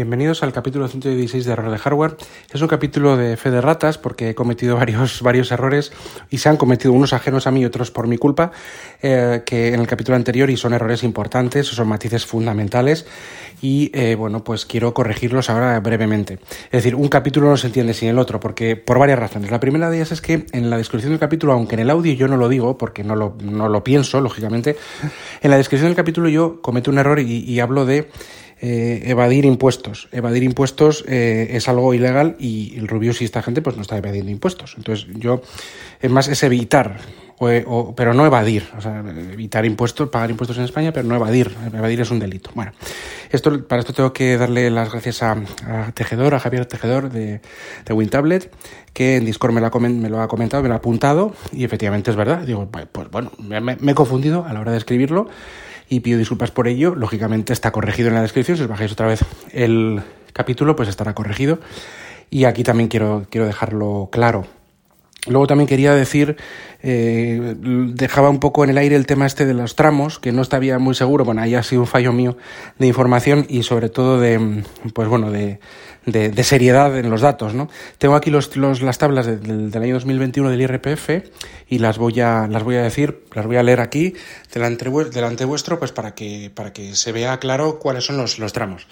Bienvenidos al capítulo 116 de Error de Hardware. Es un capítulo de fe de ratas porque he cometido varios, varios errores y se han cometido unos ajenos a mí otros por mi culpa, eh, que en el capítulo anterior y son errores importantes, son matices fundamentales y eh, bueno, pues quiero corregirlos ahora brevemente. Es decir, un capítulo no se entiende sin el otro porque por varias razones. La primera de ellas es que en la descripción del capítulo, aunque en el audio yo no lo digo porque no lo, no lo pienso, lógicamente, en la descripción del capítulo yo cometo un error y hablo de eh, evadir impuestos. Evadir impuestos eh, es algo ilegal y el Rubius y esta gente pues no está evadiendo impuestos. Entonces yo, es más, es evitar, o, pero no evadir. O sea, evitar impuestos, pagar impuestos en España, pero no evadir. Evadir es un delito. Bueno, esto, para esto tengo que darle las gracias a, Tejedor, a Javier Tejedor de, de WinTablet, que en Discord me lo, ha, me lo ha comentado, me lo ha apuntado y efectivamente es verdad. Digo, pues bueno, me he confundido a la hora de escribirlo y pido disculpas por ello. Lógicamente está corregido en la descripción. Si os bajáis otra vez el capítulo, pues estará corregido. Y aquí también quiero, quiero dejarlo claro. Luego también quería decir, eh, dejaba un poco en el aire el tema este de los tramos, que no estaba muy seguro, bueno, ahí ha sido un fallo mío de información y sobre todo de, pues bueno, de, de, seriedad en los datos, ¿no? Tengo aquí los, las tablas del, del año 2021 del IRPF y las voy a, las voy a decir, las voy a leer aquí delante, delante vuestro, pues para que, para que se vea claro cuáles son los, los tramos.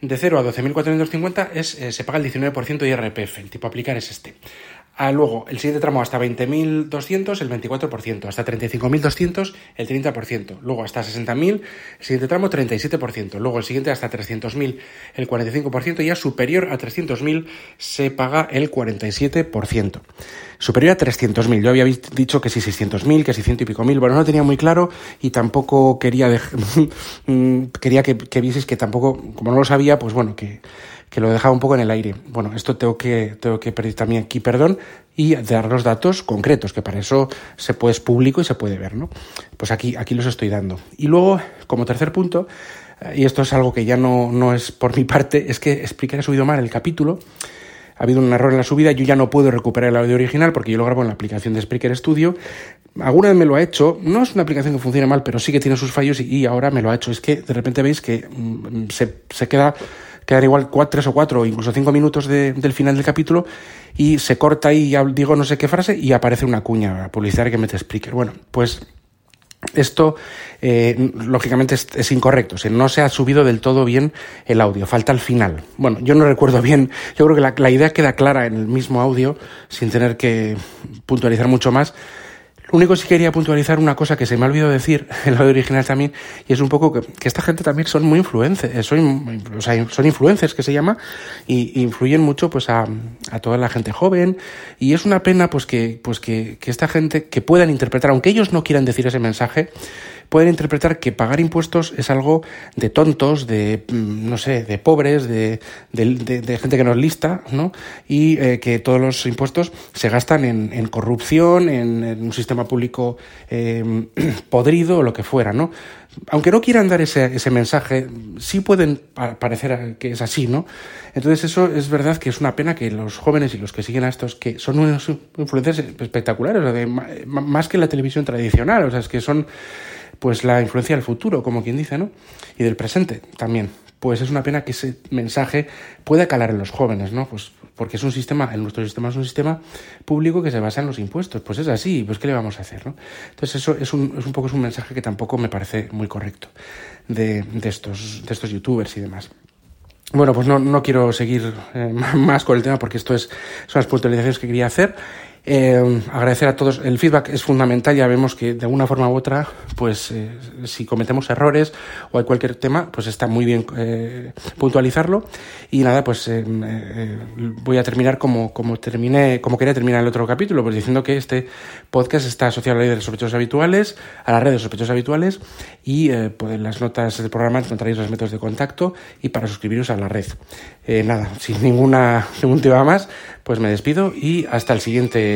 De 0 a 12.450 es, eh, se paga el 19% de IRPF, el tipo aplicar es este. Ah, luego, el siguiente tramo hasta 20.200, el 24%. Hasta 35.200, el 30%. Luego, hasta 60.000, el siguiente tramo, 37%. Luego, el siguiente hasta 300.000, el 45%. Y ya superior a 300.000, se paga el 47%. Superior a 300.000. Yo había dicho que si 600.000, que si ciento y pico mil. Bueno, no lo tenía muy claro y tampoco quería, quería que, que que tampoco, como no lo sabía, pues bueno, que que lo dejaba un poco en el aire. Bueno, esto tengo que, tengo que pedir también aquí perdón y dar los datos concretos, que para eso se puede, es público y se puede ver, ¿no? Pues aquí, aquí los estoy dando. Y luego, como tercer punto, y esto es algo que ya no, no es por mi parte, es que expliqué que he subido mal el capítulo. Ha habido un error en la subida, yo ya no puedo recuperar el audio original porque yo lo grabo en la aplicación de Spreaker Studio. Alguna vez me lo ha hecho, no es una aplicación que funcione mal, pero sí que tiene sus fallos y, ahora me lo ha hecho. Es que de repente veis que mm, se, se queda quedan igual cuatro, tres o cuatro incluso cinco minutos del final del capítulo y se corta y digo no sé qué frase y aparece una cuña publicitaria que me te. Bueno, pues esto, eh, lógicamente, es, incorrecto. O no se ha subido del todo bien el audio. Falta el final. Bueno, yo no recuerdo bien. Yo creo que la idea queda clara en el mismo audio, sin tener que puntualizar mucho más. Lo único que sí quería puntualizar una cosa que se me ha olvidado decir en audio original también, y es un poco que, esta gente también son muy influencers, eh, son, o sea, son influencers que se llama, y, influyen mucho pues a, a, toda la gente joven, y es una pena pues que, pues que, que esta gente que puedan interpretar, aunque ellos no quieran decir ese mensaje, pueden interpretar que pagar impuestos es algo de tontos, de, mm, no sé, de pobres, de, de, gente que no es lista, ¿no? Y eh, que todos los impuestos se gastan en, en corrupción, en, un sistema público eh, podrido o lo que fuera, ¿no? Aunque no quieran dar ese, ese mensaje, sí pueden parecer que es así, ¿no? Entonces eso es verdad que es una pena que los jóvenes y los que siguen a estos, que son unos influencers espectaculares, o sea, más que la televisión tradicional, o sea, es que son pues la influencia del futuro, como quien dice, ¿no? Y del presente también. Pues es una pena que ese mensaje pueda calar en los jóvenes, ¿no? Pues porque es un sistema, en nuestro sistema es un sistema público que se basa en los impuestos. Pues es así, pues ¿qué le vamos a hacer, no? Entonces eso es un, es un poco es un mensaje que tampoco me parece muy correcto de, de, estos, de estos youtubers y demás. Bueno, pues no, no quiero seguir eh, más con el tema porque esto es, son las puntualizaciones que quería hacer. Eh, agradecer a todos. El feedback es fundamental. Ya vemos que de alguna forma u otra, pues eh, si cometemos errores o hay cualquier tema, pues está muy bien eh, puntualizarlo. Y nada, pues eh, voy a terminar como, como terminé, como quería terminar el otro capítulo, pues diciendo que este podcast está asociado a la ley de los sospechosos habituales, a la red de sospechosos habituales, y pues en las notas del programa encontraréis los métodos de contacto y para suscribiros a la red. nada, sin ninguna, ningún tema más, pues me despido y hasta el siguiente